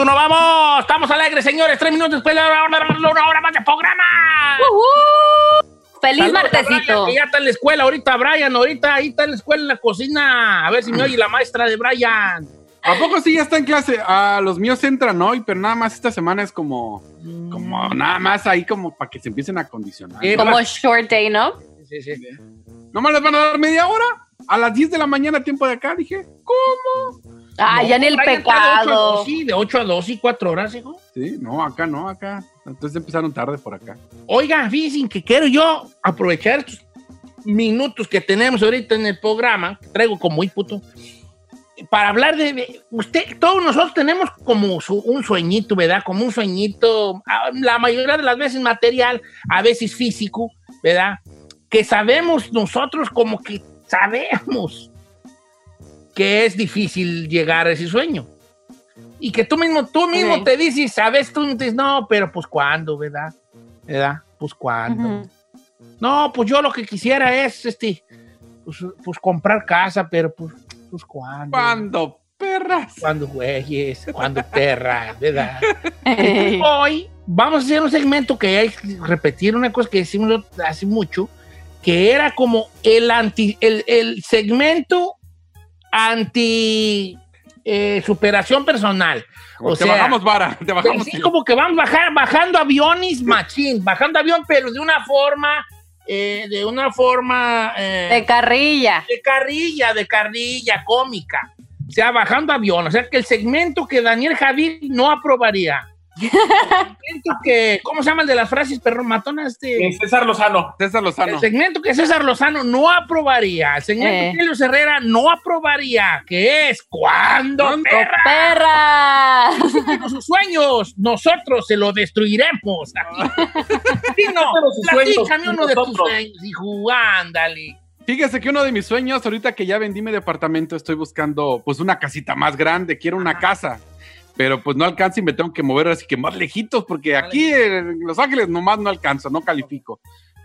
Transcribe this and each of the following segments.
Uno, vamos. Estamos alegres, señores. Tres minutos después de una hora, una hora más de programa. ¡Feliz Saludos a martesito! Brian, ya está en la escuela ahorita, Brian. Ahorita ahí está en la escuela, en la cocina. A ver si me oye la maestra de Brian. ¿A poco sí ya está en clase? Ah, los míos entran hoy, pero nada más esta semana es como, como nada más ahí como para que se empiecen a acondicionar. Eh, Como short day, ¿no? Sí, sí. ¿Nomás les van a dar media hora? A las 10 de la mañana, tiempo de acá, dije, ¿cómo? Ah, No, ya en el Brian está de ocho a pecado. dos, Sí, de 8 a 2 y 4 horas, hijo. Sí, no, acá no, acá. Entonces empezaron tarde por acá. Oiga, fíjense que quiero yo aprovechar estos minutos que tenemos ahorita en el programa, que traigo como muy puto, para hablar de, de- usted, todos nosotros tenemos como su- un sueñito, ¿verdad? Como un sueñito, ah, la mayoría de las veces material, a veces físico, ¿verdad? Que sabemos nosotros como que sabemos que es difícil llegar a ese sueño. Y que tú mismo, tú mismo Sí. te dices, sabes, tú dices, no, pero pues cuándo, ¿verdad? ¿Verdad? Pues cuándo. Ujú. No, pues yo lo que quisiera es, este, pues, pues comprar casa, pero pues, pues cuándo. ¿Cuándo, perras? Cuando güeyes, cuando perras, ¿verdad? Ey. Hoy vamos a hacer un segmento que hay que repetir una cosa que decimos hace mucho, que era como el anti, el, el segmento anti eh, superación personal. Como O te sea, bajamos vara, te bajamos. Así como que van bajar, bajando aviones machín, bajando avión, pero de una forma, eh, de una forma eh, De carrilla. de carrilla, de carrilla cómica. O sea, bajando avión. O sea, que el segmento que Daniel Javid no aprobaría. Que, ¿cómo se llama el de las frases perro matonas? Eh, Este, César Lozano. César Lozano. el segmento que César Lozano no aprobaría. El segmento Eh. que Helios Herrera no aprobaría. Que es cuando ¿Cuándo? perra ¡Perra! con sus sueños, nosotros se lo destruiremos. Sí, no, sus sueños, platícame uno de tus sueños, hijo, ándale. Fíjese que uno de mis sueños, ahorita que ya vendí mi departamento, estoy buscando pues una casita más grande, quiero una casa. Pero pues no alcanzo y me tengo que mover así que más lejitos, porque aquí en Los Ángeles nomás no alcanzo, no califico.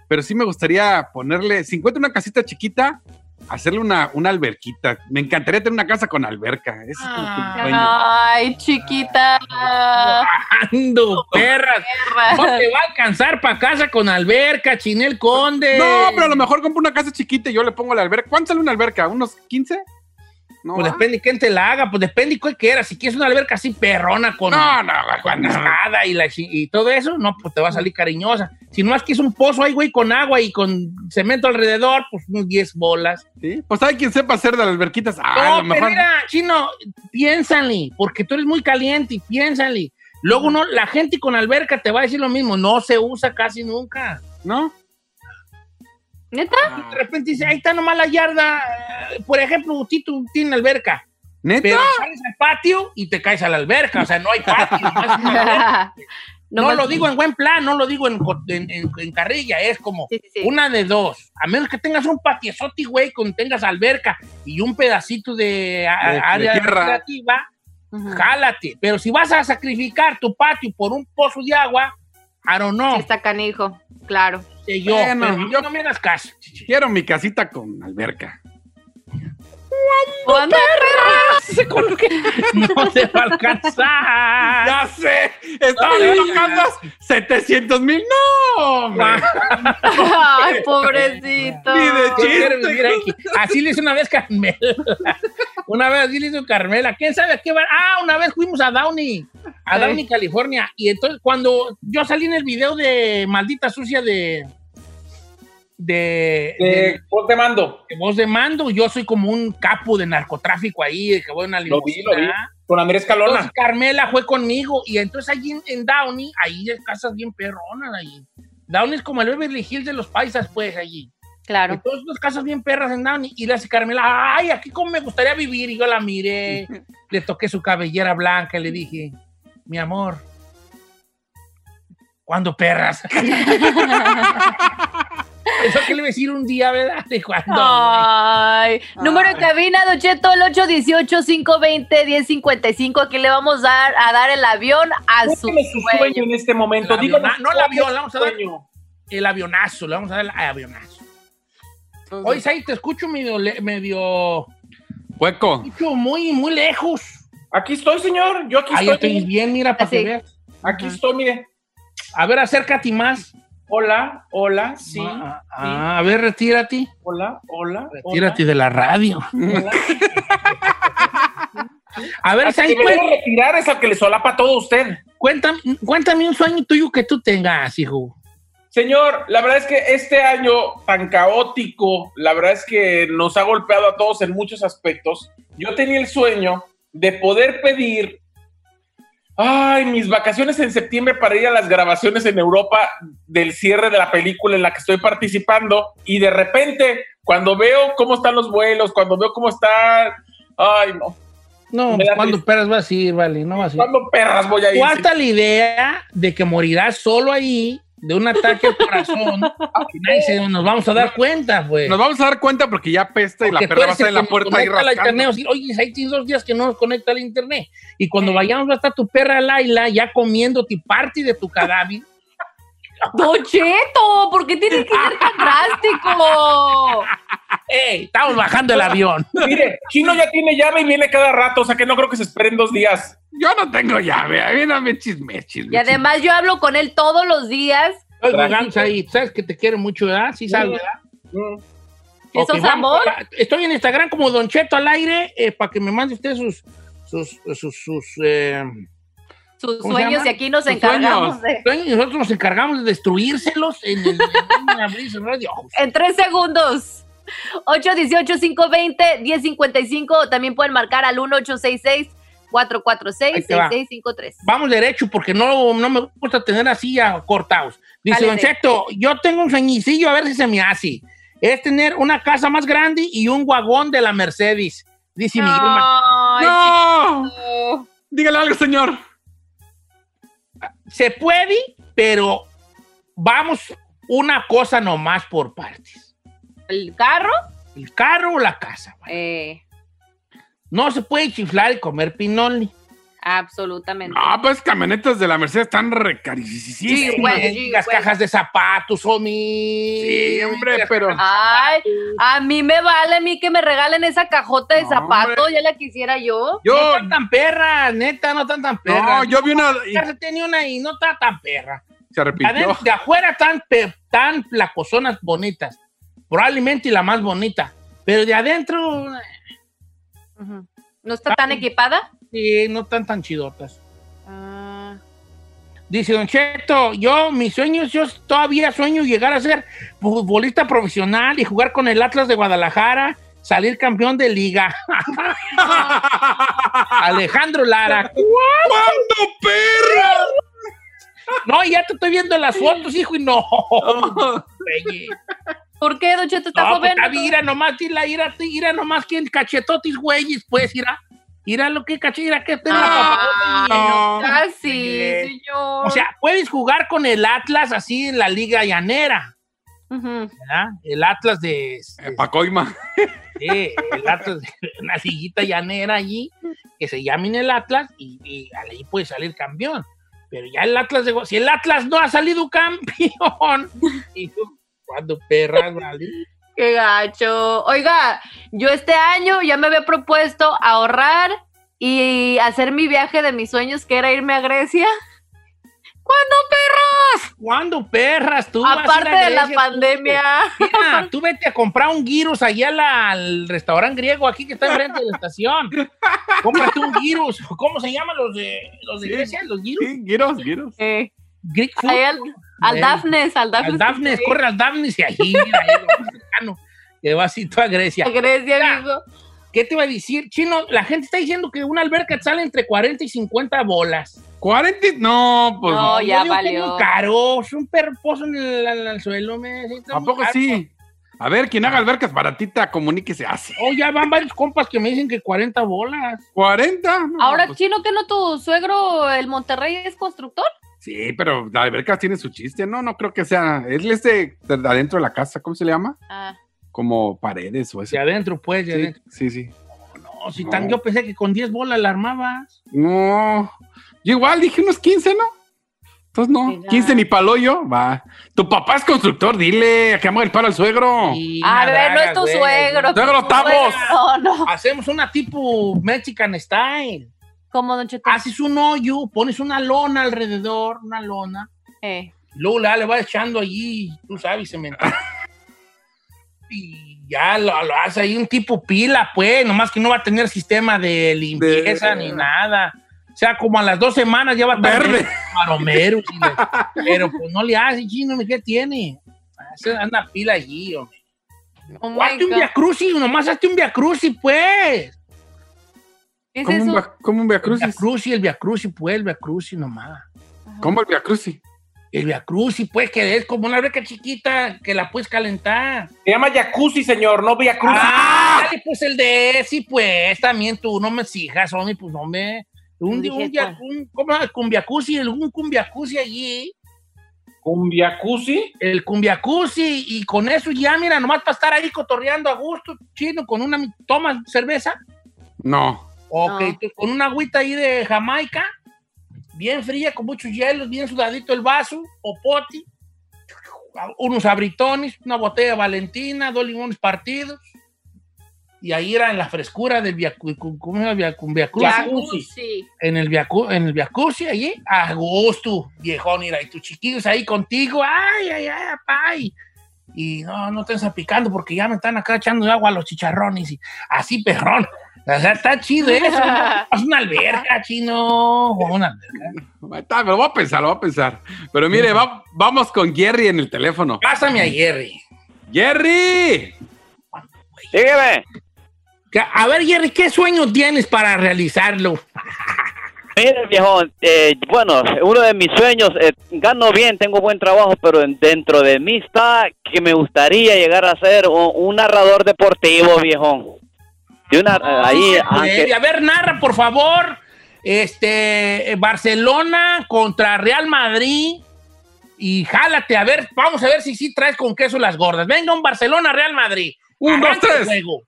Pero sí me gustaría ponerle, si encuentro una casita chiquita, hacerle una, una alberquita. Me encantaría tener una casa con alberca. Ese es Ah. Ay, chiquita. Ando, perras. No Perra. te va a alcanzar para casa con alberca, Chinel Conde. No, pero a lo mejor compro una casa chiquita y yo le pongo la alberca. ¿Cuánto sale una alberca? ¿Unos 15? No, Pues depende quién te la haga, pues depende cuál quieras. Si quieres una alberca así perrona con, No, no, con nada y, la y todo eso, no, pues te va a salir cariñosa. Si no es que es un pozo ahí, güey, con agua y con cemento alrededor, pues unos 10 bolas. Sí, Pues hay quien sepa hacer de las alberquitas. Ah, No, pero mira, chino, piénsale, porque tú eres muy caliente y piénsale. Luego no, la gente con alberca te va a decir lo mismo, no se usa casi nunca. ¿No? ¿Neta? De repente dice, ahí está nomás la yarda. Por ejemplo, Tito tiene alberca, ¿Neta? pero sales al patio y te caes a la alberca, o sea, no hay patio. No, lo digo en buen plan, no lo digo en, en- en- en carrilla, es como Sí, sí, una de dos. A menos que tengas un patiezote, güey, con tengas alberca y un pedacito de, a- De- de área recreativa, Ujú. jálate. Pero si vas a sacrificar tu patio por un pozo de agua, I don't know, Sí, está canijo. Claro. Sé yo. Bueno, pero yo- no me hagas caso. Quiero mi casita con alberca. ¿Cuándo? No te va a alcanzar. ¡Ya sé! ¡Estaba casas! ¡700 mil! ¡No! Ay, pobrecito. Ni de Yo quiero chiste. vivir aquí. Así le hizo una vez Carmela. Una vez así le hizo Carmela. ¿Quién sabe a qué va? Ah, una vez fuimos a Downey, a Sí. Downey, California. Y entonces cuando yo salí en el video de Maldita Sucia de... De, de- Eh, ponte mando. de voz de mando, yo soy como un capo de narcotráfico ahí, que voy en una Lo vi, lo vi. Con Andrés Calona. Entonces Carmela fue conmigo y entonces allí en, en Downey, ahí hay casas bien perronas ahí. Downey es como el Beverly Hills de los paisas, pues, allí. Claro. Entonces, unas casas bien perras en Downey. Y le hace Carmela, ay, aquí como me gustaría vivir. Y yo la miré, le toqué su cabellera blanca y le dije, mi amor, ¿cuándo perras? Eso que le iba a decir un día, ¿verdad? De cuando. Ay, número de cabina, Don Cheto, el 818-520-1055. Aquí le vamos a dar, a dar el avión a su sueño sueño. en este momento. El aviona- no el avión, le vamos a dar- sueño. El avionazo, le vamos a dar el avionazo. Oye, ahí te escucho medio, medio, Hueco. escucho muy, muy lejos. Aquí estoy, señor. Yo aquí Ahí estoy. estoy bien, mira, para que Así. veas. Aquí estoy, mire. A ver, acércate más. Hola, hola, sí. Ah, ah, a ver, retírate. Hola, hola. Retírate de la radio. hola. A ver, que me debe retirar es al que le solapa todo a usted. cuéntame, cuéntame un sueño tuyo que tú tengas, hijo. Señor, la verdad es que este año tan caótico, la verdad es que nos ha golpeado a todos en muchos aspectos. Yo tenía el sueño de poder pedir, ay, mis vacaciones en septiembre para ir a las grabaciones en Europa del cierre de la película en la que estoy participando y de repente, cuando veo cómo están los vuelos, cuando veo cómo está, ay, no, No, cuando triste. perras vas a ir, vale, no vas a ir. ¿cuándo perras voy a ir? Cuarta la idea de que morirás solo ahí de un ataque al corazón. y nadie se- nos vamos a dar cuenta, pues. Nos vamos a dar cuenta porque ya pesta y la Porque tú perra va a estar en la puerta la rascando. internet. o sea, Oye, ahí tienes dos días que no nos conecta al internet. Y cuando vayamos va a estar tu perra Laila ya comiéndote parte de tu cadáver. Don Cheto, ¿por qué tiene que ser tan drástico? ¡Ey! Estamos bajando el avión. Mire, Chino ya tiene llave y viene cada rato, o sea que no creo que se esperen dos días. Yo no tengo llave, a mí no me chisme, chisme. Y además yo hablo con él todos los días. Jugando ahí. Sabes que te quiero mucho, ¿verdad? Sí, sabes, ¿verdad? Mm. ¿Eso es vamos amor? Estoy en Instagram como Don Cheto al aire eh, para que me mande usted sus. sus, sus, sus, eh, Sus ¿Cómo se sueños y aquí nos Sus encargamos sueños. de... nosotros nos encargamos de destruírselos el abrir. En tres segundos. 818-520-1055. También pueden marcar al 1866-446-6653. Vamos derecho porque no, no me gusta tener así a cortados. Dice Dale, Don Cheto, yo tengo un sueñicillo a ver si se me hace. Es tener una casa más grande y un vagón de la Mercedes. Dice Ay, ¡No! Dígale algo, señor. Se puede, pero vamos una cosa nomás por partes. ¿El carro? El carro o la casa. Eh, No se puede chiflar y comer pinoli. absolutamente. No, pues camionetas de la Mercedes están recarísimas. Sí, güey. Las güey. cajas de zapatos, homie. Sí, hombre, pero- Ay, a mí me vale a mí que me regalen esa cajota de No, zapatos, ya la quisiera yo. No Yo, están tan perras, neta, no están tan perras. no, yo vi una se tenía una y no está tan perra. se arrepintió. De afuera tan, pe- tan placozonas bonitas. Probablemente la más bonita. Pero de adentro. ¿No está tan equipada? sí, no están tan chidotas. Ah, Dice Don Cheto, yo, mis sueños, yo todavía sueño llegar a ser futbolista profesional y jugar con el Atlas de Guadalajara, salir campeón de liga. Alejandro Lara. ¿Cuándo, perra? No, ya te estoy viendo las fotos, hijo, y no. ¿Por qué, Don Cheto? ¿Está No, joven? pues, ira nomás, ira, ira, ira nomás que el cachetotis, güeyes, pues, ira. Ira lo que caché, ira que tenga Ah, No. Casi, señor. O sea, puedes jugar con el Atlas así en la liga llanera, Ujú. ¿verdad? El Atlas de... Eh, Pacoima. Sí, el Atlas, una liguita llanera allí, que se llamen el Atlas, y, y ahí puede salir campeón. Pero ya el Atlas de... Si el Atlas no ha salido campeón, y tú, ¿cuándo perras, vale? Qué gacho. Oiga, yo este año ya me había propuesto ahorrar y hacer mi viaje de mis sueños, que era irme a Grecia. ¿Cuándo, perros? ¿Cuándo perras tú? vas a a Aparte de la tú? pandemia. Mira, tú vete a comprar un gyros allá la- al restaurante griego aquí que está enfrente de la estación. Cómprate un gyros. ¿Cómo se llaman los de, los de Sí. Grecia? ¿Los gyros? Sí, giros, giros. Eh, Greek food. Al, Dafnes, al Dafnes. Al corre al Daphne y ahí, mira, ahí, que va así a Grecia. A Grecia, amigo. ¿Qué te iba a decir? Chino, la gente está diciendo que una alberca sale entre 40 y 50 bolas. ¿40? No, pues. No, ya valió. muy caro, es un perro pozo en el, en el suelo. Me, sí, está ¿A muy poco caro. sí? A ver, quien haga albercas baratita, comuníquese así. Oh, ya van varios compas que me dicen que 40 bolas. ¿40? No, Ahora, pues, chino, ¿que no tu suegro, el Monterrey, es constructor? Sí, pero la alberca tiene su chiste, ¿no? No creo que sea. Es este de adentro de la casa, ¿cómo se le llama? Ah, Como paredes o De eso. adentro, pues, de Sí, adentro. sí, sí. No, si No. tan, yo pensé que con 10 bolas la armabas. No. Yo igual dije unos 15, ¿no? Entonces no, Mira. 15 ni palo yo, va. Tu papá es constructor, dile, que amo el palo al suegro. Y A ver, no es tu güey. suegro. Suegro, tu estamos. suegro, No, Hacemos una tipo Mexican style. ¿Cómo, Don Cheto? Haces un hoyo, pones una lona alrededor, una lona. Eh. Luego ya le vas echando allí, tú sabes, cemento. y ya lo, lo hace ahí un tipo pila, pues, nomás que no va a tener sistema de limpieza De- ni nada. O sea, como a las dos semanas ya va a estar Verde. maromero. pero pues no le hace, chino, ¿qué tiene? Hace una pila allí, hombre. Oh hazte un God. Via Crucis, nomás hazte un Via Crucis, pues. ¿Qué es ¿Cómo un, cómo un Via El Via Crucis? El Via Crucis, pues, el Via Crucis nomás. ¿Cómo el Via Crucis? El Via Crucis, pues, que es como una alberca chiquita que la puedes calentar. Se llama jacuzzi, señor, no Via. Ah, dale, pues el de sí, pues, también tú no me exijas, hombre, pues no me. Un, un, via- un, ¿cómo llama? Cumbiacusi, un cumbiacusi allí, Un jacuzzi. el cumbiacusi, y con eso ya, mira, nomás para estar ahí cotorreando a gusto, chino, con una, ¿tomas cerveza? No. Ok, No. con una agüita ahí de Jamaica, bien fría, con muchos hielos, bien sudadito el vaso, o poti, unos abritones, una botella de Valentina, dos limones partidos, y ahí era en la frescura del Via, ¿cómo se llama? Via, Via Cruz, Jacuzzi. en el Viacu, en el Viacusi, allí, a gusto, viejón, mira, y tus chiquillos ahí contigo, ay, ay, ay, apay. Y no, no estén salpicando porque ya me están acá echando agua a los chicharrones y así, perrón. O sea, está chido eso. ¿no? Es una alberca, chino. Una alberca. Ahí Está, me lo voy a pensar, lo voy a pensar. Pero mire, va- vamos con Jerry en el teléfono. Pásame a Jerry. ¡Jerry! Dígame, Que- A ver, Jerry, ¿qué sueño tienes para realizarlo? mire viejo, eh, bueno, uno de mis sueños, eh, gano bien, tengo buen trabajo, pero en- dentro de mí está que me gustaría llegar a ser un, un narrador deportivo, viejo. De una, eh, ahí, aunque- a ver, narra, por favor. Este, eh, Barcelona contra Real Madrid. Y jálate, a ver, vamos a ver si sí traes con queso las gordas. Venga, un Barcelona, Real Madrid. Un, dos, tres. juego.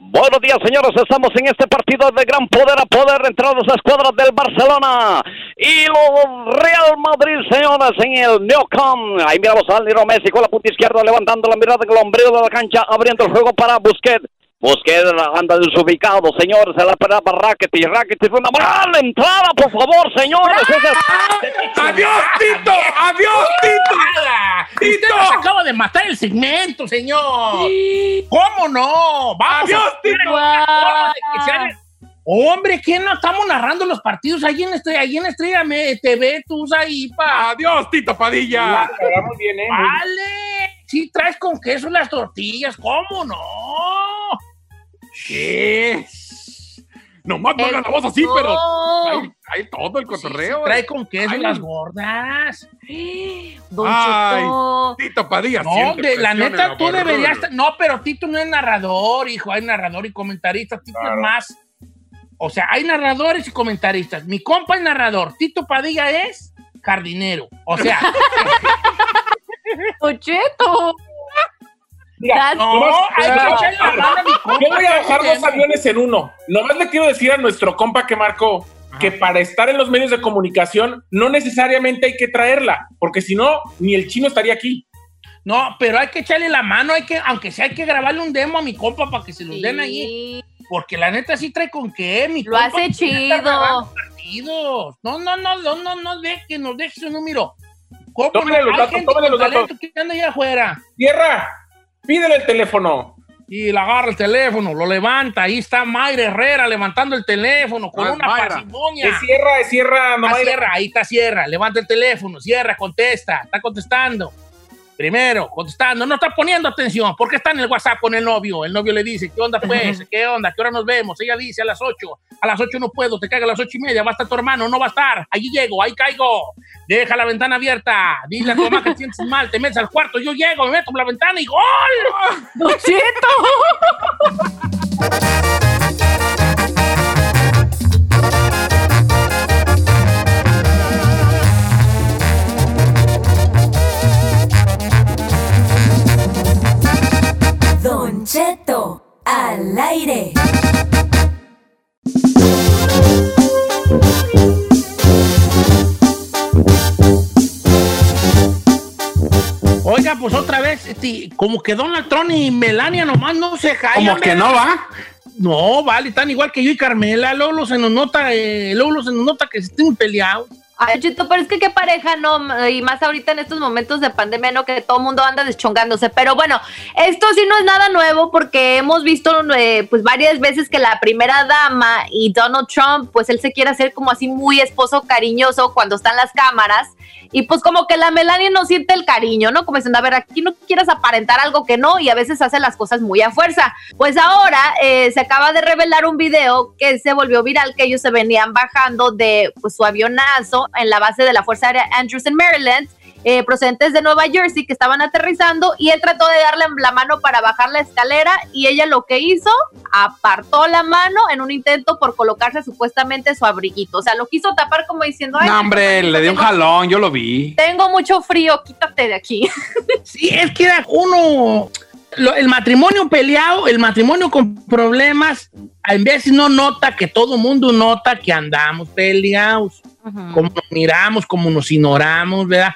Buenos días, señores. Estamos en este partido de gran poder a poder entre las escuadras del Barcelona y los Real Madrid, señores, en el Neocom. Ahí miramos a Lionel Messi con la punta izquierda levantando la mirada en el ombligo de la cancha, abriendo el juego para Busquets. Busquets anda desubicado, señores. Se la esperaba Rakitic. Rakitic fue una mala entrada, por favor, señores. Es- ¡Adiós, Tito! ¡Adiós, Tito! Nada. Usted nos acaba de matar el segmento, señor. ¿Cómo no? Vamos Adiós, Tito. Hombre, ¿quién no estamos narrando los partidos ahí en Estrella, ahí en Estrella Me- TV? Tú ahí, pa. ¡Adiós, Tito Padilla! La bien, ¿eh? Vale. Sí, traes con queso las tortillas. ¿Cómo no? ¿Qué? Nomás no hagan la voz así, pero ahí todo el cotorreo. Trae con queso Ay. las gordas. Don Ay. Cheto. Tito Padilla No, de, la neta, tú deberías. No, pero Tito no es narrador, hijo. Hay narrador y comentarista. Tito Claro. es más. O sea, hay narradores y comentaristas. Mi compa es narrador. Tito Padilla es jardinero. O sea, Don Cheto. Mira, no, hay que echarle la mano a mi compa. Yo voy a bajar dos aviones en uno. Nomás le quiero decir a nuestro compa que marcó que para estar en los medios de comunicación no necesariamente hay que traerla, porque si no, ni el chino estaría aquí. No, pero hay que echarle la mano. Hay que, aunque sea, hay que grabarle un demo a mi compa para que se los den allí. Sí, Porque la neta sí trae con qué, mi Lo compa, hace pues, chido. partidos. No, no, no, no, no, no deje, nos deje su número. ¿Cómo Tómale no? los Hay datos, gente tómale con los datos. que anda allá afuera. Tierra, pídele el teléfono. Y le agarra el teléfono, lo levanta. Ahí está Mayra Herrera levantando el teléfono con Ah, una parsimonia. Es Sierra, es Sierra, no Ah, hay- cierra, ahí está Sierra, levanta el teléfono, cierra, contesta, está contestando. Primero, contestando, no está poniendo atención, porque está en el WhatsApp con el novio. El novio le dice, ¿qué onda pues? ¿Qué onda? ¿Qué hora nos vemos? Ella dice a las 8, a las 8 no puedo, te caiga a las ocho y media, va a estar tu hermano, no va a estar, allí llego, ahí caigo. Deja la ventana abierta, dile a tu mamá que te sientes mal, te metes al cuarto, yo llego, me meto por la ventana y ¡gol! Don Cheto. Cheto al aire. Oiga, pues otra vez, este, como que Donald Trump y Melania nomás no se callan. Como que no va. No, vale, tan igual que yo y Carmela. Luego se nos nota, eh, se nos nota que se estén peleados. Ay, Chito, pero es que qué pareja, no, y más ahorita en estos momentos de pandemia, no, que todo el mundo anda deschongándose. Pero bueno, esto sí no es nada nuevo porque hemos visto eh, pues varias veces que la primera dama y Donald Trump, pues él se quiere hacer como así muy esposo cariñoso cuando están las cámaras. Y pues como que la Melania no siente el cariño, ¿no? Como a ver, aquí no quieras aparentar algo que no y a veces hace las cosas muy a fuerza. Pues ahora eh, se acaba de revelar un video que se volvió viral, que ellos se venían bajando de pues, su avionazo en la base de la Fuerza Aérea Andrews en Maryland, eh, procedentes de Nueva Jersey, que estaban aterrizando y él trató de darle la mano para bajar la escalera y ella lo que hizo, apartó la mano en un intento por colocarse supuestamente su abriguito. O sea, lo quiso tapar como diciendo, ay, No, hombre, le dio un jalón, yo lo vi. Tengo mucho frío, quítate de aquí. Sí, es que era uno. lo- el matrimonio peleado, el matrimonio con problemas, en vez no nota que todo mundo nota que andamos peleados. Cómo nos miramos, cómo nos ignoramos, ¿verdad?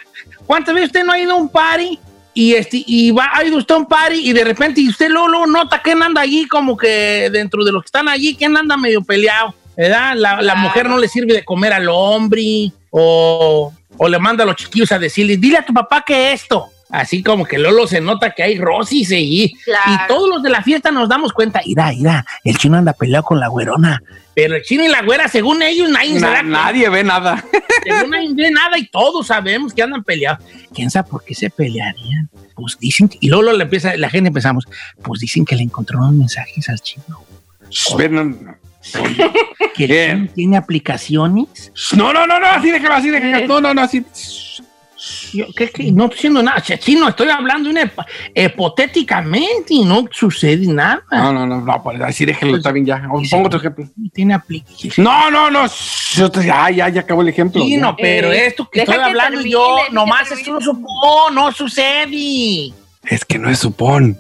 ¿Cuántas veces usted no ha ido a un party? Y, este, y va, ha ido usted a un party y de repente y usted luego, luego nota quién anda allí, como que dentro de los que están allí, quién anda medio peleado, ¿verdad? La, la mujer no le sirve de comer al hombre o, o le manda a los chiquillos a decirle, dile a tu papá que esto. Así como que Lolo se nota que hay rosis y, Claro. y todos los de la fiesta nos damos cuenta, irá, irá, el chino anda peleado con la güerona. Pero el chino y la güera, según ellos, nadie Na- nadie ve nada. Según nadie ve nada y todos sabemos que andan peleados. ¿Quién sabe por qué se pelearían? Pues dicen, que- y luego le empieza, la gente empezamos, pues dicen que le encontraron mensajes al chino. Que el Bien. chino tiene aplicaciones. no, no, no, no, así déjalo, así déjalo. No, no, no, así. Yo, ¿qué, qué? No estoy diciendo nada, Che, chino, estoy hablando una hipotéticamente y no sucede nada. No, no, no, no, pues, así déjalo, está bien ya. Pongo otro ejemplo. Tiene. No, no, no. yo te- Ya, ya, ya acabó el ejemplo. Sí, ya. no, pero Eh, esto que estoy que hablando termine, yo, nomás esto no supo, no sucede. Es que no es supón.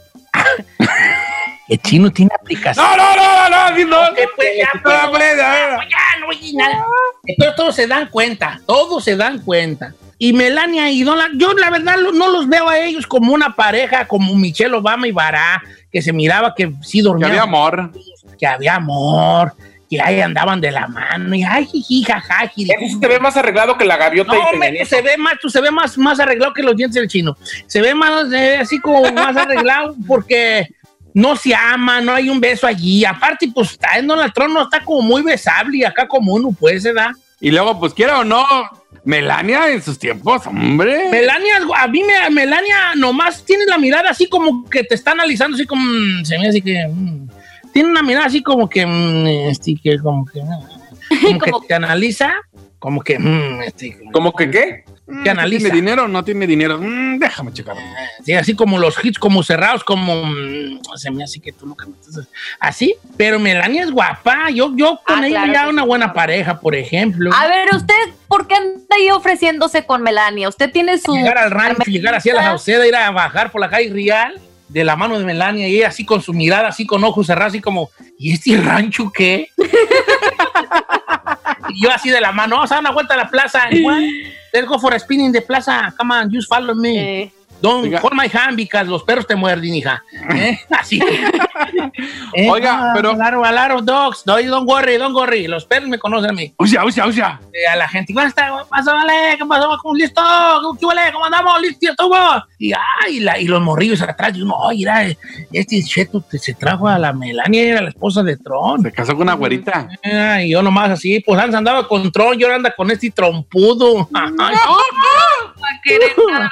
El chino tiene aplicaciones. No, no, no, no, así no. Ok, pues, ya, No, pues, pues, ya, No, ya, no nada. Entonces todos se dan cuenta, todos se dan cuenta. Y Melania y Donald, yo la verdad no los veo a ellos como una pareja, como Michelle Obama y Bará, que se miraba que sí Que dormían, había amor. que había amor, que ahí andaban de la mano, y ay, jiji, jaja. Eso sí te ve más arreglado que la gaviota No, y Nieto. se ve más, tú se ve más, más arreglado que los dientes del chino. Se ve más, se ve así como más arreglado porque no se ama, no hay un beso allí. Aparte, pues está en Donald Trump, no está como muy besable y acá como uno, pues, se da. Y luego, pues quiera o no, Melania en sus tiempos, hombre. Melania, a mí me, Melania nomás tiene la mirada así como que te está analizando, así como, mm, se me hace que, mm, tiene una mirada así como que, mm, este, que como que, mm, como que te analiza, como que, mm, este, como ¿Cómo que qué? Mm, que analiza. ¿Tiene dinero o no tiene dinero? Mm, déjame checar. Sí, así como los hits, como cerrados, como. mm, se me hace que tú nunca me estás- Así. Pero Melania es guapa. Yo, yo con Ah, ella claro ya una sí. buena pareja, por ejemplo. A ver, ¿usted por qué anda ahí ofreciéndose con Melania? ¿Usted tiene su... llegar al rancho, llegar así a la Sauceda, ir a bajar por la calle Real de la mano de Melania y ella así con su mirada, así con ojos cerrados, así como, ¿y este rancho qué? y yo así de la mano, vamos a dar una vuelta a la plaza. Igual, let's go for a spinning de plaza. Come on, just follow me. Eh, Don't Oiga. hold my hand because los perros te muerden, hija. ¿Eh? Así. Oiga, pero- lot, a dogs. Don't, don't worry, don't worry. Los perros me conocen a mí. Uya, uya, uya. Eh, a la gente, ¿cómo está? ¿Qué pasó, vale? ¿Qué pasó? ¿Cómo listo? ¿Qué vale? ¿Cómo andamos? ¿Listo? ¿Tú? Y, ay, la, y los morrillos atrás. Y uno, ay, mira, este cheto se trajo a la Melania, era la esposa de Tron. Se casó con una güerita. Ah, y yo nomás así, pues antes andaba con Tron, yo ahora anda con este trompudo. Ay, querer nada.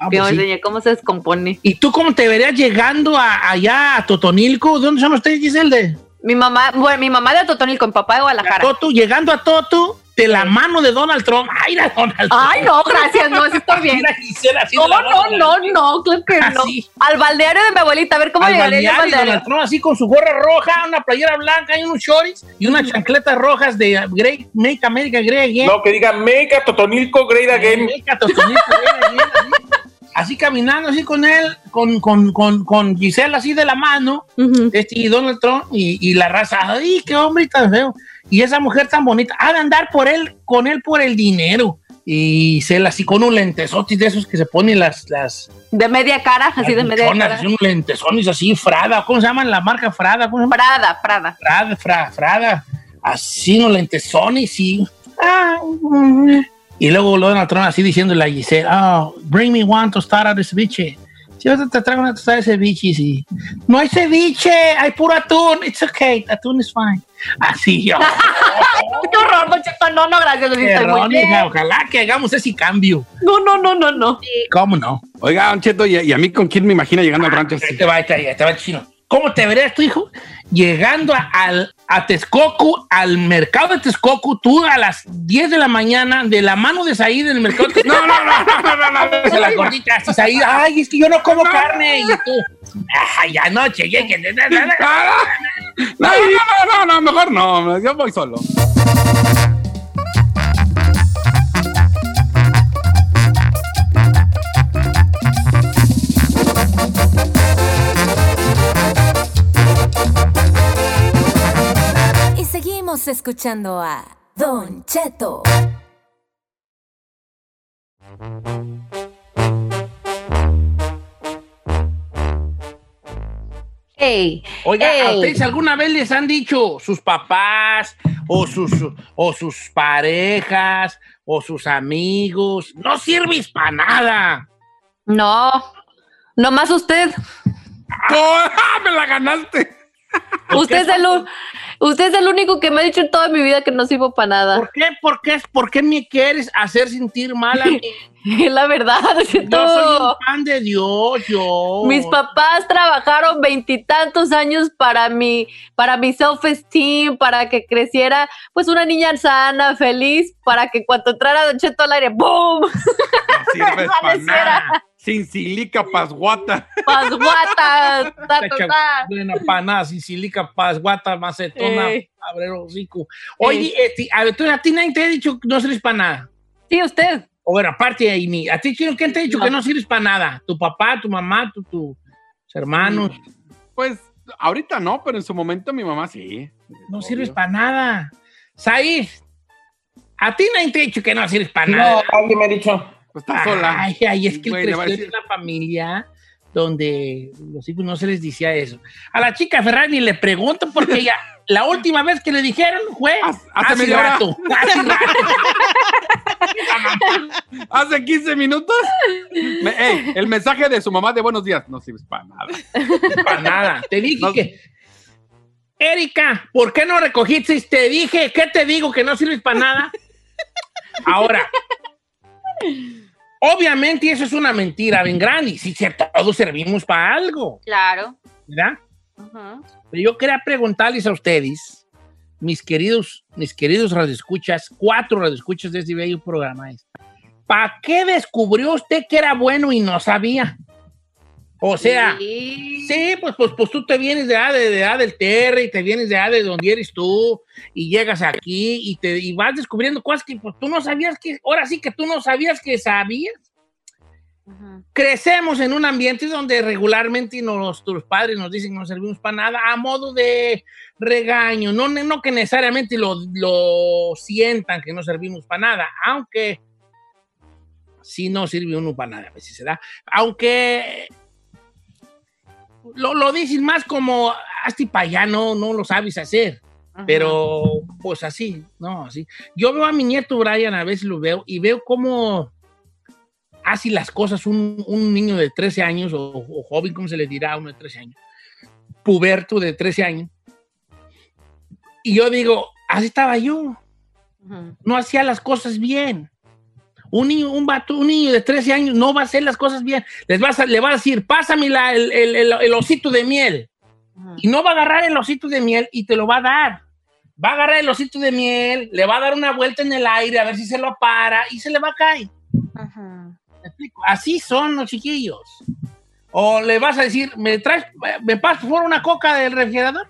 Ah, Que pues me sí. enseñe cómo se descompone. ¿Y tú cómo te verías llegando a- allá a Totonilco? ¿Dónde son ustedes, Giselle? De Mi mamá, bueno, mi mamá de Totonilco, mi papá de Guadalajara. Toto, llegando a Toto, de la mano de Donald Trump. ¡Ay, era Donald Trump! Ay, no, gracias, no, sí estoy bien. Así No, de la no, no, no, claro que no. Al balneario de mi abuelita, a ver cómo yo al balneario. Donald Trump así con su gorra roja, una playera blanca y unos shorts y unas chancletas rojas de Great Make America Great Again. No, que diga Meca Totonilco Great Again. Make Totonilco Great Again, así. Caminando así con él, con, con, con, con Giselle así de la mano, Ujú. este, y Donald Trump y, y la raza, ¡ay, qué hombre tan feo! Y esa mujer tan bonita, ha de andar por él, con él por el dinero. y Cela así con un lentesotis de esos que se ponen las, las, De media cara, así de media cara. así un lentesonis así, Frada, ¿cómo se llaman la marca Frada? ¿Cómo se llama? Prada, Prada. Frada, Fra- Frada, así unos lentesonis y... ah, mm. Y luego Donald Trump así diciéndole a Giselle, oh, bring me one tostada de ceviche. Si yo te traigo una tostada de ceviche, sí. No hay ceviche, hay puro atún. It's okay, atún is fine. Así yo. ¡Qué horror, Don Cheto! No, no, gracias. Muy Error, hija, ojalá que hagamos ese cambio. No, no, no, no, no. ¿Cómo no? Oiga, Don Cheto, ¿y, y a mí con quién me imagina llegando al rancho así? Ahí te va, ahí te va, el chino. ¿Cómo te verías tu hijo? Llegando a, al, a Texcoco, al mercado de Texcoco, tú a las 10 de la mañana, de la mano de Said en el mercado. de- No, no, no, no, no, no, no, no, la gordita, así Said, ay, es que yo no como carne. Y tú, ay, anoche, llegué. Ah, No, no, no, no, no, mejor no, yo voy solo. Seguimos escuchando a Don Cheto. Ey, Oiga, ¿a ey. ustedes alguna vez les han dicho sus papás o sus, o sus parejas o sus amigos, no sirves para nada? No. Nomás usted. ¡Oh, ¡Me la ganaste! Usted es, el, usted es el único que me ha dicho en toda mi vida que no sirvo para nada. ¿Por qué? ¿Por qué? ¿Por qué me quieres hacer sentir mal a mí? Es la verdad. Yo soy un fan de Dios, yo. Mis papás trabajaron veintitantos años para mi, para mi self-esteem, para que creciera pues una niña sana, feliz, para que cuando entrara Don Cheto al aire, ¡boom! No para nada. Sin silica pasguata. Pasguata, ta, ta, ta. Buena pana, sicilica, paz, guata, macetona, Ey. abrero, hocico. Oye, este, a ver, tú, a ti nadie te ha dicho que no sirves para nada. Sí, usted. O bueno, aparte ni- a ti, ¿quién te ha dicho No. que no sirves para nada? ¿Tu papá, tu mamá, tu, tus hermanos? Pues ahorita no, pero en su momento mi mamá sí. No Obvio. sirves para nada. Said, a ti nadie te ha dicho que no sirves para No, nada. alguien me ha dicho. Pues está sola. Ay, ay, es que él a creció en una familia donde los hijos no se les decía eso. A la chica Ferrari le pregunto porque ella, la última vez que le dijeron fue Hace- hace rato. Hace rato. Hace 15 minutos. Me- ey, el mensaje de su mamá de buenos días. No sirves para nada. para nada. Te dije No. que. Erika, ¿por qué no recogiste? Te dije, ¿qué te digo? Que no sirves para nada. Ahora, obviamente eso es una mentira bien grande. Y sí, cierto, todos servimos para algo, Claro. ¿verdad? Pero yo quería preguntarles a ustedes, mis queridos, mis queridos radioescuchas, cuatro radioescuchas de este bello programa, ¿para qué descubrió usted que era bueno y no sabía? O sea, Sí. Sí, pues, pues, pues tú te vienes de, allá, de, de allá del Terre y te vienes de allá de donde eres tú y llegas aquí y, te, y vas descubriendo cosas que pues, tú no sabías que, ahora sí que tú no sabías que sabías. Ujú. Crecemos en un ambiente donde regularmente nuestros padres nos dicen que no servimos para nada a modo de regaño, no, no que necesariamente lo, lo sientan que no servimos para nada, aunque sí no sirve uno para nada, a veces se da, aunque lo, lo dicen más como, hasta para allá no, no lo sabes hacer. Pero, pues así, no, así. Yo veo a mi nieto Brian, a veces lo veo, y veo cómo hace las cosas un, un niño de 13 años, o, o joven, como se le dirá a uno de 13 años, puberto de 13 años. Y yo digo, así estaba yo, no hacía las cosas bien. Un niño, un vato, un niño de 13 años no va a hacer las cosas bien. Les va a, le va a decir, pásame la- el, el- el- el osito de miel y no va a agarrar el osito de miel y te lo va a dar. Va a agarrar el osito de miel, le va a dar una vuelta en el aire a ver si se lo para y se le va a caer. ¿Me explico? Así son los chiquillos. O le vas a decir, me traes, me pasas por una coca del refrigerador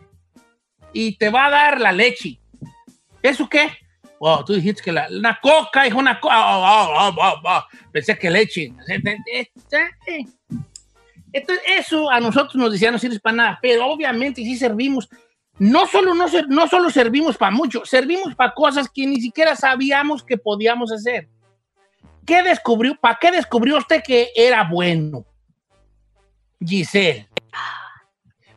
y te va a dar la leche. ¿Eso qué? Oh, tú dijiste que la, una coca, dijo una coca. Pensé que leche. Entonces, eso a nosotros nos decían no sirves para nada, pero obviamente sí servimos. No solo, no, no solo servimos para mucho, servimos para cosas que ni siquiera sabíamos que podíamos hacer. ¿qué descubrió? ¿Para qué descubrió usted que era bueno? Giselle.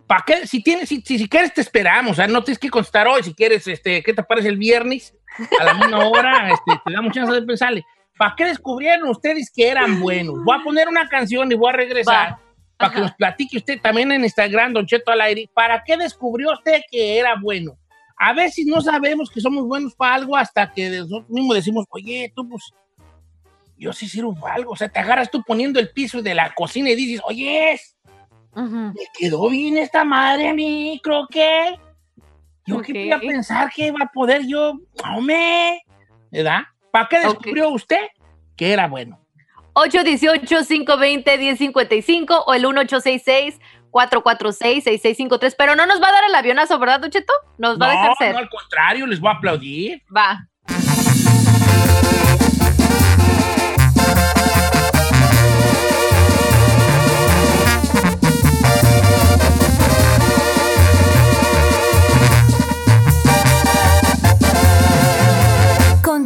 ¿Para qué? Si, tienes, si, si, si quieres te esperamos, sea, no tienes que contestar hoy, si quieres, este, ¿qué te parece el viernes? A la misma hora, este, te damos chance de pensarle. ¿Para qué descubrieron ustedes que eran buenos? Voy a poner una canción y voy a regresar Va. para que nos platique usted también en Instagram, Don Cheto al aire. ¿Para qué descubrió usted que era bueno? A veces no sabemos que somos buenos para algo hasta que nosotros mismos decimos, oye, tú pues, yo sí sirvo para algo. O sea, te agarras tú poniendo el piso de la cocina y dices, oye, me quedó bien esta madre a mí, creo que. Yo Ok. que voy a pensar que va a poder yo, hombre, ¿verdad? ¿Para qué descubrió usted que era bueno? 818-520-1055 o el 1866-446-6653. Pero no nos va a dar el avionazo, ¿verdad, Don Cheto? Nos va a dejar No, ser. no, al contrario, les voy a aplaudir. Va.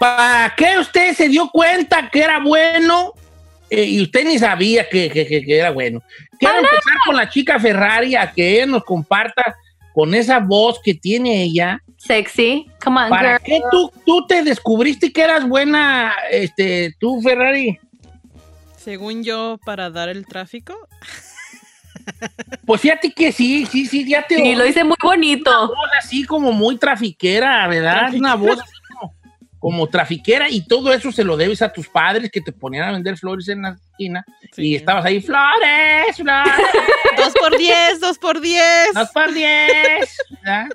¿Para qué usted se dio cuenta que era bueno eh, y usted ni sabía que, que- que- que era bueno? Quiero empezar con la chica Ferrari a que ella nos comparta con esa voz que tiene ella. Sexy. Come on, ¿Para girl. qué tú, tú te descubriste que eras buena, este, tú, Ferrari? Según yo, para dar el tráfico. Pues fíjate que sí, sí, sí, ya te Y lo hice muy bonito. voz así como muy trafiquera, ¿verdad? Una voz así como, trafiquera y todo eso se lo debes a tus padres que te ponían a vender flores en la esquina Sí. y estabas ahí, flores, flores, Dos por diez, dos por diez. dos por diez. ¿verdad?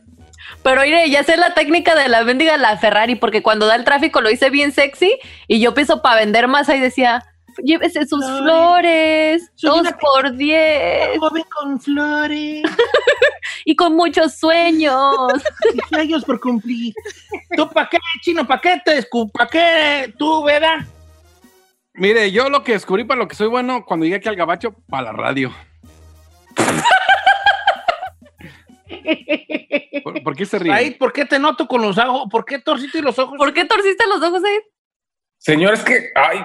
Pero mire, ya sé la técnica de la bendiga la Ferrari, porque cuando da el tráfico lo hice bien sexy y yo pienso para vender más ahí decía, llévese sus Flores. Soy dos una por diez Joven con flores y con muchos sueños. y sueños por cumplir. ¿Tú para qué, chino? ¿Para qué te ¿Para qué tú, verdad? Mire, yo lo que descubrí para lo que soy bueno cuando llegué aquí al gabacho, para la radio. ¿Por, por qué se ríe? Ahí, ¿por qué te noto con los ojos? ¿Por qué torciste los ojos? ¿Por qué torciste los ojos ahí? Señor, es que, ay,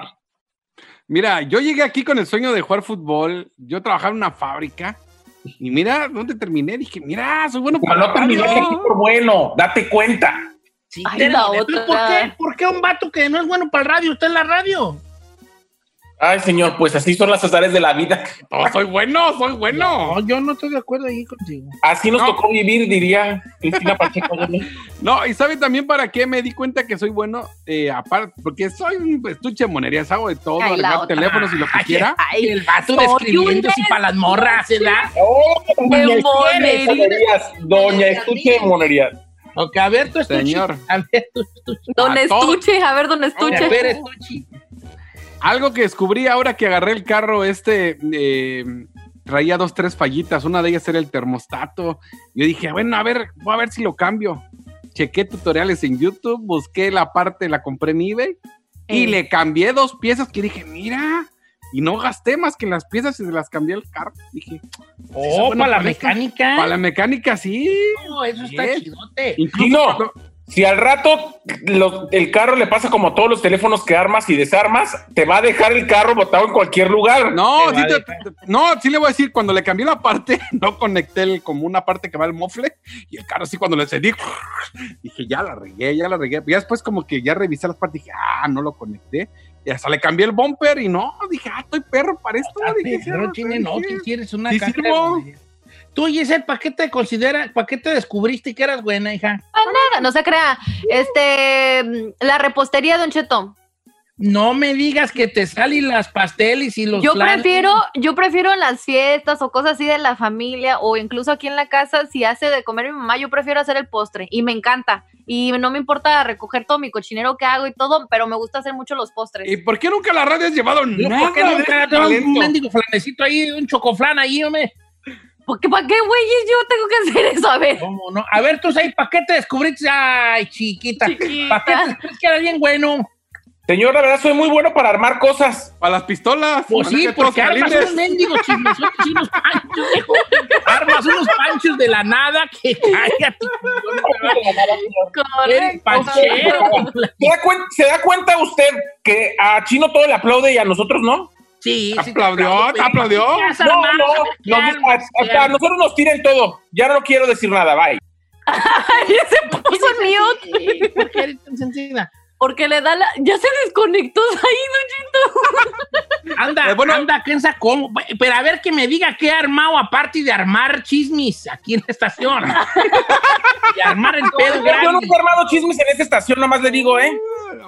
Mira, yo llegué aquí con el sueño de jugar fútbol. Yo trabajaba en una fábrica. Y mira, ¿dónde terminé? Dije, mira, soy bueno para no terminaste aquí por bueno, date cuenta. Sí, Ay, la Entonces, ¿Por otra. qué? ¿Por qué un vato que no es bueno para el radio está en la radio? Ay, señor, pues así son las azares de la vida. Oh, soy bueno, soy bueno. No, yo no estoy de acuerdo ahí contigo. Así nos No. tocó vivir, diría Cristina Pacheco. ¿no? Y ¿sabe también para qué me di cuenta que soy bueno? Eh, aparte, porque soy un estuche de monerías, hago de todo, Ay, arreglar teléfonos y lo que Ay, quiera. Ay, el vato describiendo un si para las morras, ¿verdad? Oh, doña de monerías, doña Estuche de monerías. Ok, a ver tu estuche. Señor. A ver tu estuche. Don A todo. Estuche, a ver, don A Estuche. ver estuche. Algo que descubrí ahora que agarré el carro, este eh, traía dos, tres fallitas. Una de ellas era el termostato. Yo dije, bueno, a ver, voy a ver si lo cambio. Chequé tutoriales en YouTube, busqué la parte, la compré en eBay y Eh. le cambié dos piezas que dije, mira, y no gasté más que las piezas y se las cambié al carro. Dije, Oh, para la para esto. mecánica. para la mecánica sí. Oh, eso está chidote. Incluso no. Si al rato los- el carro le pasa como a todos los teléfonos que armas y desarmas, te va a dejar el carro botado en cualquier lugar. No, Te sí va a te- no, sí le voy a decir, cuando le cambié la parte, no conecté el, como una parte que va al mofle, y el carro así cuando le cedí, dije, ya la regué, ya la regué. Ya después como que ya revisé las partes, dije, ah, no lo conecté. Y hasta le cambié el bumper y no, dije, ah, estoy perro para esto. Ah, dije, pero "Ah, tiene no, sí". que quieres una Sí de. Tú, Giselle, ¿para qué te consideras, para qué te descubriste que eras buena, hija? Ah, nada, no se crea. Este, mm, la repostería, don Cheto. No me digas que te salen las pasteles y los Yo prefiero, yo prefiero en las fiestas o cosas así de la familia o incluso aquí en la casa, si hace de comer mi mamá, yo prefiero hacer el postre y me encanta. Y no me importa recoger todo mi cochinero que hago y todo, pero me gusta hacer mucho los postres. ¿Y por qué nunca la radio has llevado nada ¿Por qué de nunca tengo un mendigo flanecito ahí, un chocoflan ahí, hombre? ¿Por qué, ¿Para qué, güeyes? Yo tengo que hacer eso, a ver. ¿Cómo no? A ver, tú, ahí, ¿para qué te descubriste? Ay, chiquita. Chiquita. ¿Para qué te descubriste que era bien bueno? Señor, la verdad, soy muy bueno para armar cosas. Para las pistolas. Pues sí, porque armas unos mendigos chismesotes y unos panchos, viejo. Armas unos panchos de la nada que cállate. Eres panchero. ¿Se da, cuen- se da cuenta usted que a Chino todo le aplaude y a nosotros no? Sí, sí. ¿Aplaudió? ¿Te aplaudió? No, no, nos- a, a- a nosotros nos tiren todo. Ya no quiero decir nada, bye. Ay, se puso mute. Porque le da la. Ya se desconectó ahí, Anda, Eh, bueno. anda, ¿quién sacó? Pero a ver que me diga qué ha armado aparte de armar chismis aquí en la estación. y armar el pedo Yo grande. nunca he armado chismes en esta estación, nomás le digo, ¿eh?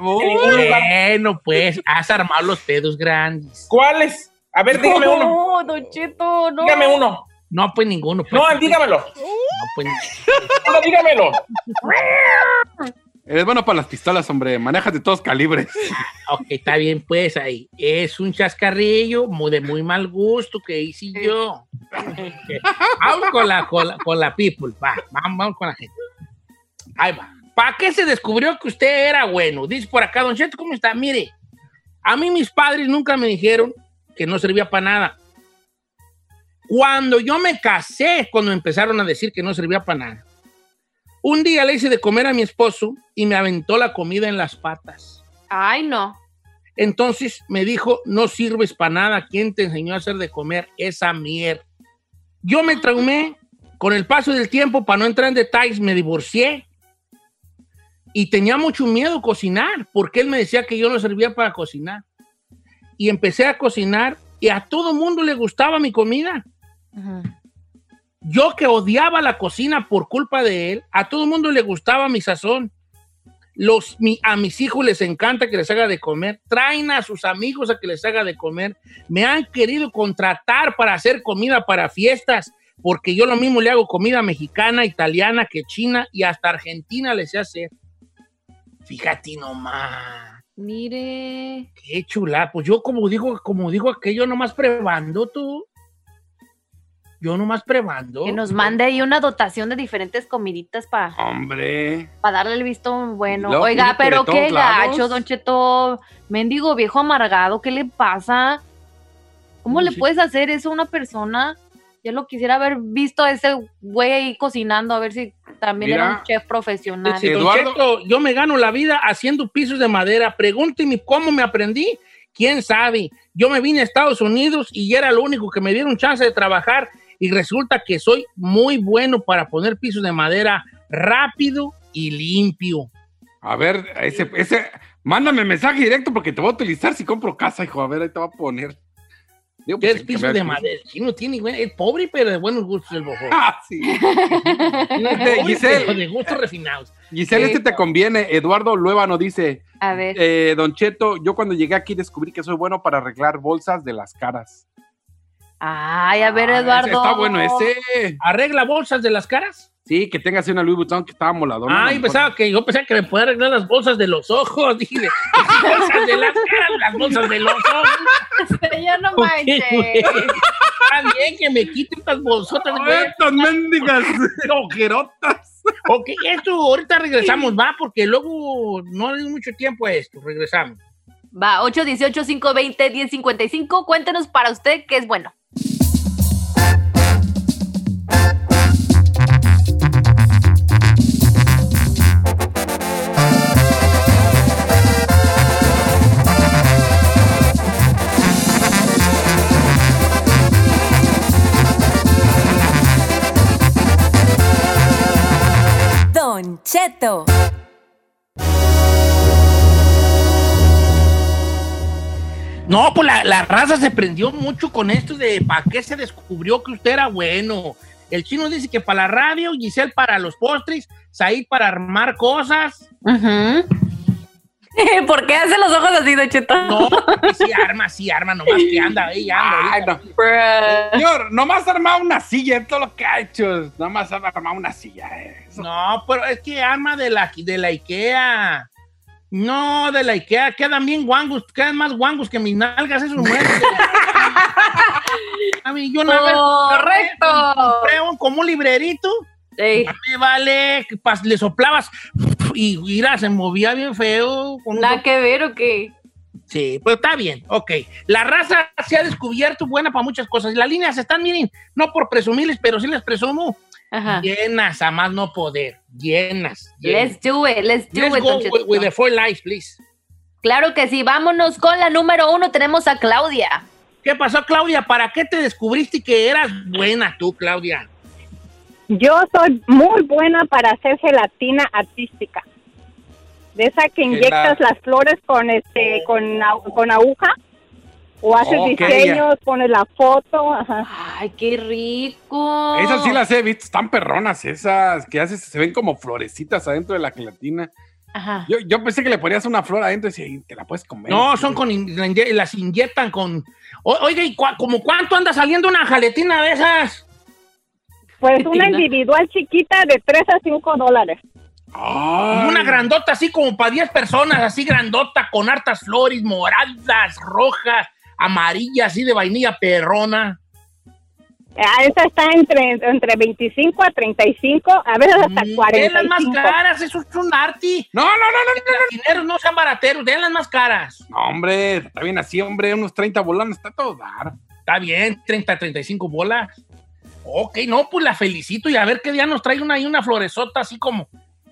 Bueno, pues, has armado los pedos grandes. ¿Cuáles? A ver, dígame uno. No, Don Cheto, no. Dígame uno. No, pues ninguno. Pues, No, dígamelo. No, pues, No, dígamelo. Eres bueno para las pistolas, hombre. Manejas de todos calibres. ok, está bien, pues ahí. Es un chascarrillo muy de muy mal gusto que hice yo. vamos con la, con la, con la people, va, vamos, vamos con la gente. Ahí va. ¿Para qué se descubrió que usted era bueno? Dice por acá, Don Cheto, ¿cómo está? Mire, a mí mis padres nunca me dijeron que no servía para nada. Cuando yo me casé, cuando empezaron a decir que no servía para nada. Un día le hice de comer a mi esposo y me aventó la comida en las patas. Ay, no. Entonces me dijo, no sirves para nada. ¿Quién te enseñó a hacer de comer esa mierda? Yo me traumé. Con el paso del tiempo, para no entrar en detalles, me divorcié. Y tenía mucho miedo cocinar, porque él me decía que yo no servía para cocinar. Y empecé a cocinar y a todo mundo le gustaba mi comida. Yo que odiaba la cocina por culpa de él, a todo el mundo le gustaba mi sazón. Los, mi- a mis hijos les encanta que les haga de comer. Traen a sus amigos a que les haga de comer. Me han querido contratar para hacer comida para fiestas, porque yo lo mismo le hago comida mexicana, italiana, que china y hasta argentina les sé hacer. Fíjate nomás. Mire. Qué chula. Pues yo como digo, como digo aquello, nomás probando tú. Yo nomás probando. Que nos mande ahí una dotación de diferentes comiditas para Hombre. darle el visto bueno. Oiga, pero qué lados. gacho, Don Cheto. Mendigo viejo amargado, ¿qué le pasa? ¿Cómo No, le sí. puedes hacer eso a una persona? Yo lo quisiera haber visto a ese güey ahí cocinando, a ver si también Mira. era un chef profesional. Dice, Don Eduardo. Cheto, yo me gano la vida haciendo pisos de madera. Pregúnteme cómo me aprendí. ¿Quién sabe? Yo me vine a Estados Unidos y era lo único que me dieron chance de trabajar y resulta que soy muy bueno para poner pisos de madera rápido y limpio. A ver, ese, ese, mándame mensaje directo porque te voy a utilizar si compro casa, hijo. A ver, ahí te voy a poner. Digo, ¿Qué pues, es piso de madera? Sí, no tiene, güey, es pobre, pero de buenos gustos el bojo. Ah, sí. Pobre, Giselle. pero de gustos refinados. Giselle, este te conviene. Eduardo Luébano dice, A ver. eh, Don Cheto, yo cuando llegué aquí descubrí que soy bueno para arreglar bolsas de las caras. Ay, a ver, Ah, Eduardo. ese Está bueno ese. ¿Arregla bolsas de las caras? Sí, que tengas una Louis Vuitton que estaba moladona. Ay, pensaba que yo pensaba que me podía arreglar las bolsas de los ojos. Dije, las bolsas de las caras, las bolsas de los ojos. ya no manches. Está bien que me quiten estas bolsotas. Estas mendigas ojerotas. Ok, esto ahorita regresamos, va, porque luego no hay mucho tiempo a esto. Regresamos. Va, 818-520-1055. Cuéntenos para usted qué es bueno. Don Cheto. No, pues la, la raza se prendió mucho con esto de para qué se descubrió que usted era bueno. El chino dice que para la radio, Giselle para los postres, Said para armar cosas. ¿Por qué hace los ojos así, Don Cheto? No, porque sí arma, sí arma, nomás que anda ahí, anda. Ay, no. Señor, nomás ha armado una silla, es todo lo que ha hecho. Nomás ha armado una silla. eh. Eso- No, pero es que arma de la, de la Ikea. No, de la Ikea, quedan bien guangos, quedan más guangos que mis nalgas esos muebles. A mí, yo una vez Correcto. compré un, como un librerito, Ey, me vale, pas- le soplabas y mira, se movía bien feo. Con un nada que ver o qué. Sí, pues está bien, ok. La raza se ha descubierto buena para muchas cosas. Las líneas están, miren, no por presumirles, pero sí les presumo, Ajá. llenas a más no poder, llenas. llenas. Let's do it, let's do Let's it, go with, with the four lights, please. Claro que sí, vámonos con la número uno. Tenemos a Claudia. ¿Qué pasó, Claudia? ¿Para qué te descubriste que eras buena tú, Claudia? Yo soy muy buena para hacer gelatina artística. De esa que inyectas las flores con este con, con aguja o haces diseños, pones la foto, ajá. Ay, qué rico. Esas sí las he visto, están perronas esas, que haces, se ven como florecitas adentro de la gelatina. Ajá. Yo, yo pensé que le ponías una flor adentro y decía, "Y te la puedes comer. No, son con las inyectan con. O- oiga, ¿y cua- como cuánto anda saliendo una jaletina de esas? Pues una individual chiquita de 3 a 5 dólares. Ay. Una grandota así como para 10 personas, así grandota, con hartas flores moradas, rojas, amarillas, así de vainilla perrona. Ah, esa está entre, entre 25 a 35, a veces hasta Mm, Den las más 45. caras, eso es un arti. No, no, no, no, Los dineros no sean barateros, den las más caras. no. Hombre, está bien así, hombre, unos 30 bolones, está todo dar. Está bien, 30, 35 bolas. Ok, no, pues la felicito y a ver qué día nos trae una, ahí una floresota así como,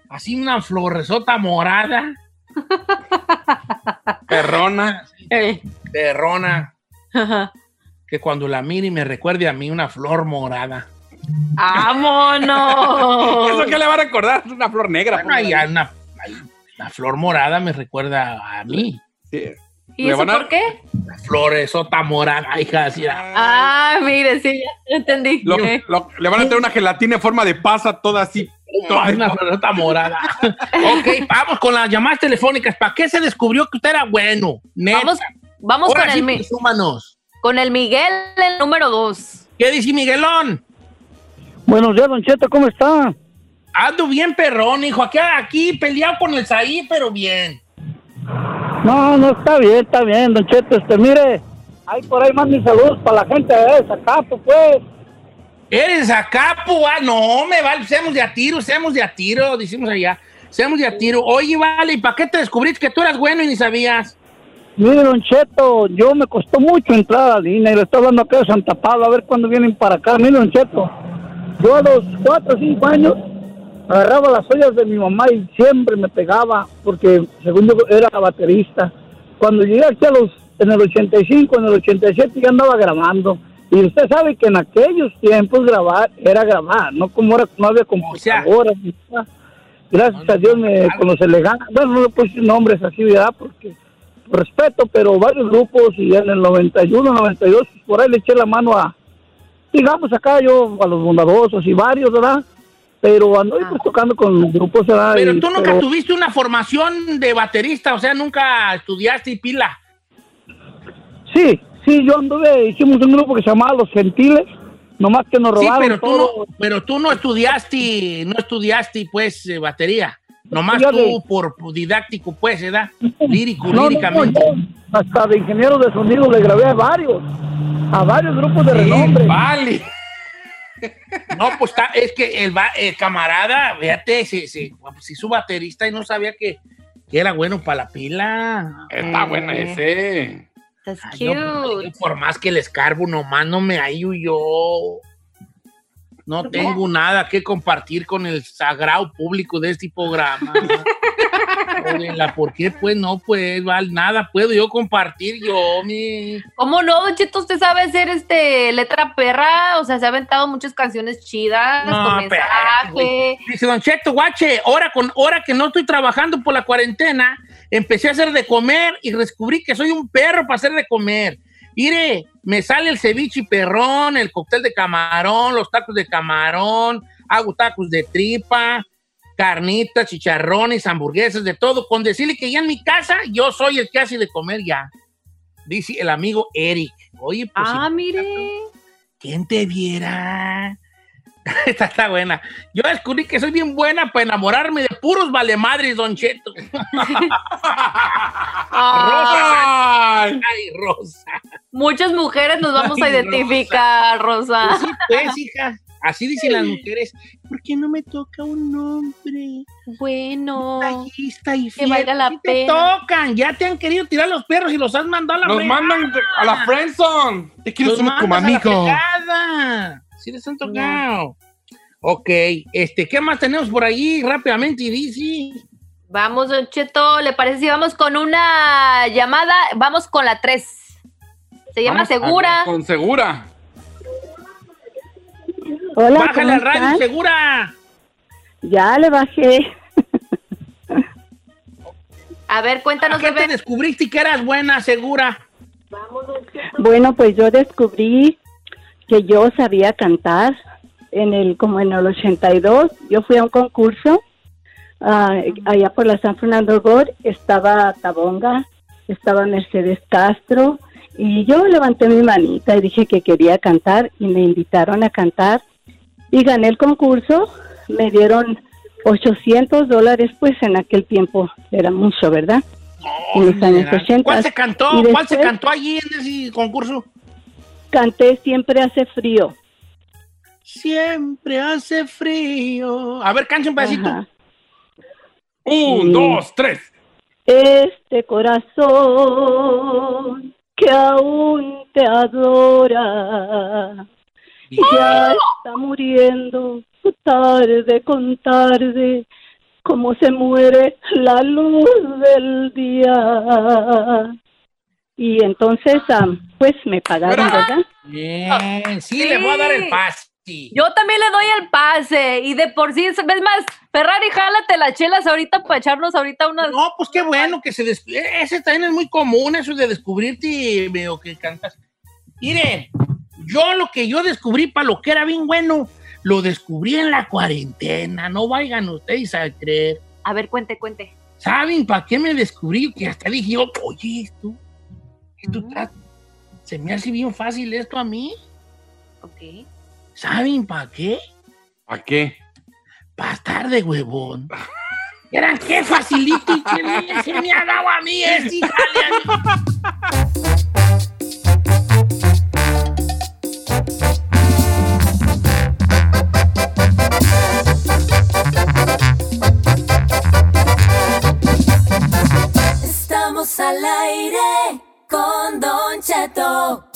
así una floresota morada, Perrona. Ey. perrona, Ajá. que cuando la mire me recuerde a mí una flor morada. ¡Vámonos! ¿Eso qué le va a recordar? Es una flor negra. Bueno, hay una, hay una flor morada me recuerda a mí. Sí. ¿Y eso por qué? La floresota morada, hija, así. ah, Ah, mire, sí, ya entendí. Lo- Eh, lo- le van a tener una gelatina en forma de pasa, toda así. Una floresota morada. ok, vamos con las llamadas telefónicas. ¿Para qué se descubrió que usted era bueno? Neta. Vamos, vamos Ahora con, sí, el, Mi- presúmanos. con el Miguel, el número dos. ¿Qué dice Miguelón? Buenos días, Don Cheto, ¿cómo está? Ando bien perrón, hijo. Aquí, aquí peleado con el Saí, pero bien. No, no, está bien, está bien, Don Cheto. Este, mire, hay por ahí más mis saludos para la gente de Zacapo, pues. ¿Eres Zacapo? Ah, no, me vale. Seamos de a tiro, seamos de a tiro, decimos allá. Seamos de a tiro. Oye, vale, ¿y para qué te descubriste que tú eras bueno y ni sabías? Mire, Don Cheto, yo me costó mucho entrar a la línea y le estoy hablando acá de Santa Pablo, a ver cuándo vienen para acá. Mire, Don Cheto, yo a los 4 o 5 años agarraba las ollas de mi mamá y siempre me pegaba porque, según yo, era baterista. Cuando llegué aquí a los, en el 85, en el 87 ya andaba grabando. Y usted sabe que en aquellos tiempos grabar era grabar, no como ahora no había computadoras. ni nada. Gracias a Dios me, los elegantes, bueno, no le puse nombres así, ¿verdad? Porque por respeto, pero varios grupos y en el 91, 92, pues, por ahí le eché la mano a, digamos acá yo, a los bondadosos y varios, ¿verdad? Pero ando ahí, pues tocando con grupos, ¿verdad? Pero Y- tú nunca pero- tuviste una formación de baterista, o sea, nunca estudiaste y pila. Sí, sí, yo anduve, hicimos un grupo que se llamaba Los Gentiles, nomás que nos Sí, robaron pero tú, todo. no, pero tú no estudiaste, no estudiaste, pues, eh, batería. Nomás tú por por didáctico, pues, ¿verdad? Lírico, No, líricamente. no, hasta de ingeniero de sonido le grabé a varios, a varios grupos de Sí, renombre. Vale. No, pues está, es que el, el camarada, fíjate, se, se, se hizo baterista y no sabía que, que era bueno para la pila. Está bueno ese. That's Ay, no, cute. por más que le escarbo, nomás no me hallo yo. No tengo nada que compartir con el sagrado público de este programa. ¿Por qué? Pues no, pues, val, nada puedo yo compartir yo, mi. ¿Cómo no, Don Cheto? ¿Usted sabe hacer este letra perra? O sea, se ha aventado muchas canciones chidas, No, con mensaje. Dice Don Cheto, guache, ahora, con, ahora que no estoy trabajando por la cuarentena, empecé a hacer de comer y descubrí que soy un perro para hacer de comer. Mire, me sale el ceviche perrón, el cóctel de camarón, los tacos de camarón, hago tacos de tripa, carnitas, chicharrones, hamburguesas, de todo, con decirle que ya en mi casa yo soy el que hace de comer ya. Dice el amigo Eric. Oye, pues. Ah, si- mire. ¿Quién te viera? Esta está buena. Yo descubrí que soy bien buena para enamorarme de puros valemadres, Don Cheto. Rosa. ¡Ay! Rosa. Muchas mujeres nos vamos a identificar, Rosa. Pues sí, pues, hija. Así dicen las mujeres. ¿Por qué no me toca un hombre? Bueno, Detallista y que valga la Sí te pena. tocan. Ya te han querido tirar los perros y los has mandado a la Nos fregada. mandan a la friendzone. Te quiero Los solo como mandas a la amigo. Sí les han tocado. Ok, este, ¿qué más tenemos por ahí rápidamente? Y dice. Vamos, Don Cheto, ¿le parece si vamos con una llamada? Vamos con la 3. Se llama Vamos a- Segura. Con segura. Hola, Bájale ¿cómo al radio, segura. Ya le bajé. A ver, ¿A cuéntanos, qué te descubriste que eras buena, segura? Bueno, pues yo descubrí que yo sabía cantar en el como en el 82. Yo fui a un concurso ah, allá por la San Fernando Gor. Estaba Tabonga, estaba Mercedes Castro y yo levanté mi manita y dije que quería cantar y me invitaron a cantar y gané el concurso. Me dieron 800 dólares, pues en aquel tiempo era mucho, ¿verdad? en los años 80. ¿Cuál se cantó? ¿Cuál se cantó allí en ese concurso? Canté Siempre hace frío. Siempre hace frío. A ver, cancha un pedacito. Ajá. Un, Sí. dos, tres. Este corazón que aún te adora ya está muriendo tarde con tarde como se muere la luz del día. Y entonces, am, pues me pagaron, ¿verdad? Bien, sí, le voy a dar el pase. Yo también le doy el pase. Y de por sí, es es más, Ferrari, jálate las chelas ahorita para echarnos ahorita unas. No, pues qué bueno que se des... Ese también es muy común, eso de descubrirte medio que cantas. Miren, yo lo que yo descubrí para lo que era bien bueno, lo descubrí en la cuarentena. No vayan ustedes a creer. A ver, cuente, cuente. ¿Saben para qué me descubrí? Que hasta dije yo, oye, esto, se me hace bien fácil esto a mí. Ok. ¿Saben para qué? ¿A qué? Para estar de huevón. Eran qué facilito y qué bien se me ha dado a mí este, híjale, a mí. Estamos al aire con Don.